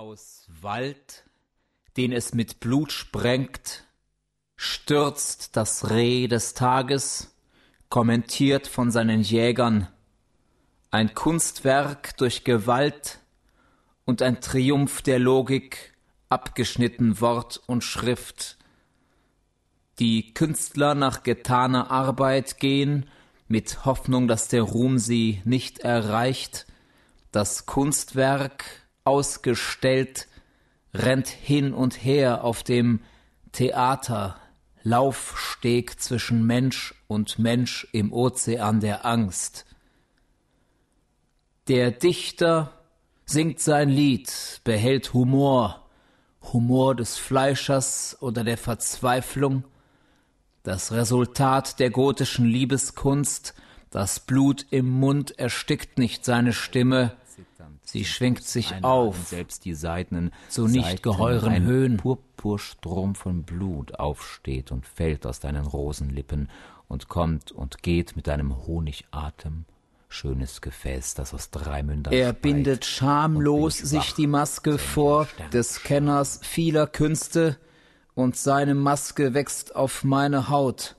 Aus Wald, den es mit Blut sprengt, stürzt das Reh des Tages, kommentiert von seinen Jägern, ein Kunstwerk durch Gewalt und ein Triumph der Logik, abgeschnitten Wort und Schrift. Die Künstler nach getaner Arbeit gehen, mit Hoffnung, dass der Ruhm sie nicht erreicht, das Kunstwerk ausgestellt, rennt hin und her auf dem Theater, Laufsteg zwischen Mensch und Mensch im Ozean der Angst. Der Dichter singt sein Lied, behält Humor, Humor des Fleischers oder der Verzweiflung, das Resultat der gotischen Liebeskunst, das Blut im Mund erstickt nicht seine Stimme, sie schwingt sich auf, selbst die Seiten zu nicht geheuren ein Höhen. Purpurstrom von Blut aufsteht und fällt aus deinen Rosenlippen und kommt und geht mit deinem Honigatem, schönes Gefäß, das aus drei Mündern Er bindet schamlos sich die Maske vor des Kenners vieler Künste, und seine Maske wächst auf meine Haut.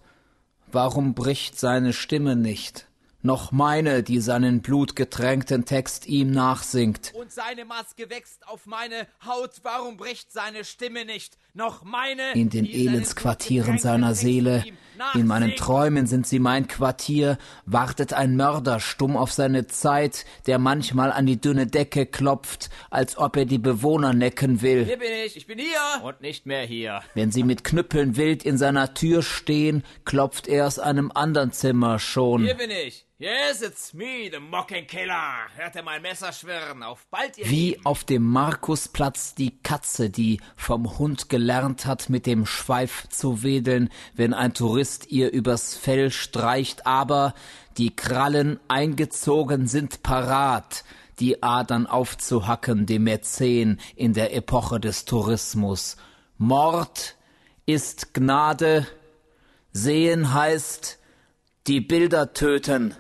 Warum bricht seine Stimme nicht? Noch meine, die seinen blutgetränkten Text ihm nachsingt. Und seine Maske wächst auf meine Haut. Warum bricht seine Stimme nicht? Noch meine. In den Elendsquartieren seiner Seele, in meinen. Träumen sind sie mein Quartier, wartet ein Mörder stumm auf seine Zeit, der manchmal an die dünne Decke klopft, als ob er die Bewohner necken will. Hier bin ich, ich bin hier. Und nicht mehr hier. Wenn sie mit Knüppeln wild in seiner Tür stehen, klopft er aus einem andern Zimmer schon. Hier bin ich. Yes, it's me, the Mocking Killer. Hört ihr mein Messer schwirren? Auf bald, ihr Wie Lieben. auf dem Markusplatz die Katze, die vom Hund gelernt hat, mit dem Schweif zu wedeln, wenn ein Tourist ihr übers Fell streicht, aber die Krallen eingezogen sind parat, die Adern aufzuhacken, dem Mäzen in der Epoche des Tourismus. Mord ist Gnade, sehen heißt die Bilder töten.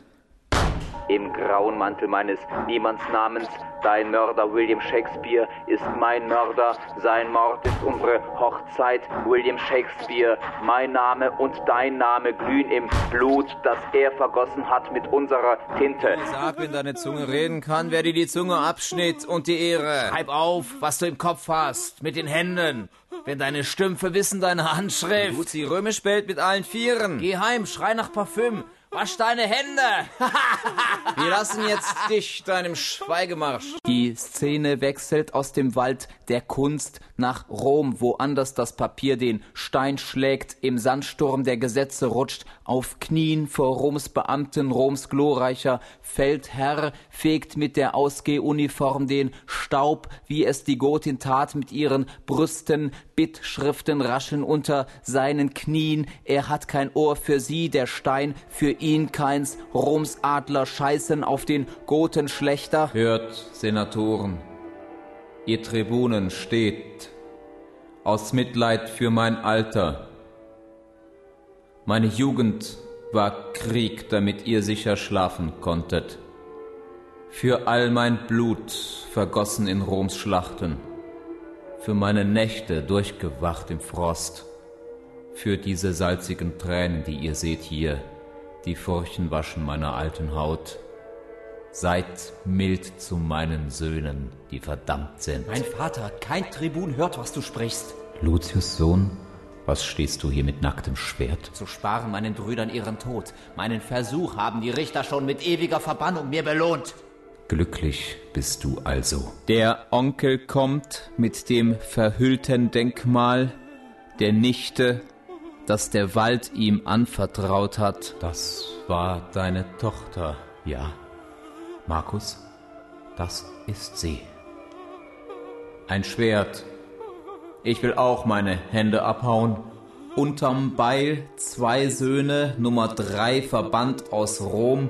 Im grauen Mantel meines Niemandsnamens, dein Mörder William Shakespeare ist mein Mörder, sein Mord ist unsere Hochzeit, William Shakespeare, mein Name und dein Name glühen im Blut, das er vergossen hat mit unserer Tinte. Sag, wenn deine Zunge reden kann, wer dir die Zunge abschnitt und die Ehre. Schreib auf, was du im Kopf hast, mit den Händen. Wenn deine Stümpfe wissen deine Handschrift. Tut sie römisch bellt mit allen Vieren. Geh heim, schrei nach Parfüm. Wasch deine Hände. Wir lassen jetzt dich deinem Schweigemarsch. Die Szene wechselt aus dem Wald der Kunst nach Rom, wo anders das Papier den Stein schlägt, im Sandsturm der Gesetze rutscht, auf Knien vor Roms Beamten, Roms glorreicher Feldherr fegt mit der Ausgehuniform den Staub, wie es die Gotin tat mit ihren Brüsten, Bittschriften raschen unter seinen Knien, er hat kein Ohr für sie, der Stein für ihn keins, Roms Adler scheißen auf den Gotenschlechter. Hört, Senatoren, ihr Tribunen steht, aus Mitleid für mein Alter. Meine Jugend war Krieg, damit ihr sicher schlafen konntet. Für all mein Blut vergossen in Roms Schlachten, für meine Nächte durchgewacht im Frost, für diese salzigen Tränen, die ihr seht hier, die Furchen waschen meiner alten Haut. Seid mild zu meinen Söhnen, die verdammt sind. Mein Vater, kein Tribun hört, was du sprichst. Lucius Sohn, was stehst du hier mit nacktem Schwert? Zu sparen meinen Brüdern ihren Tod. Meinen Versuch haben die Richter schon mit ewiger Verbannung mir belohnt. Glücklich bist du also. Der Onkel kommt mit dem verhüllten Denkmal der Nichte, das der Wald ihm anvertraut hat. Das war deine Tochter, ja. Markus, das ist sie. Ein Schwert. Ich will auch meine Hände abhauen. Unterm Beil zwei Söhne, Nummer drei verbannt aus Rom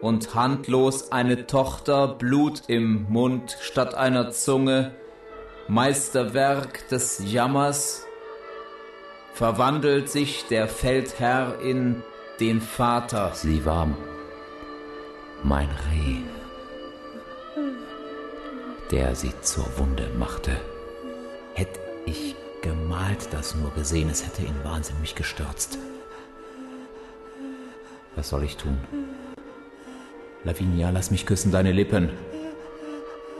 und handlos eine Tochter, Blut im Mund statt einer Zunge, Meisterwerk des Jammers, verwandelt sich der Feldherr in den Vater. Sie war mein Reh. der sie zur Wunde machte. Hätte ich gemalt das nur gesehen, es hätte ihn wahnsinnig gestürzt. Was soll ich tun? Lavinia, lass mich küssen deine Lippen.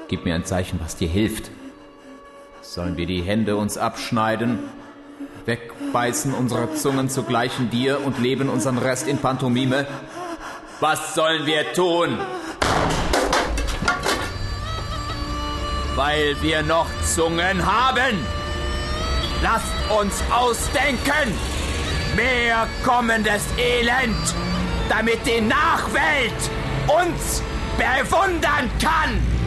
Gib mir ein Zeichen, was dir hilft. Sollen wir die Hände uns abschneiden, wegbeißen unsere Zungen zugleich in dir und leben unseren Rest in Pantomime? Was sollen wir tun? Weil wir noch Zungen haben. Lasst uns ausdenken. Mehr kommendes Elend, damit die Nachwelt uns bewundern kann.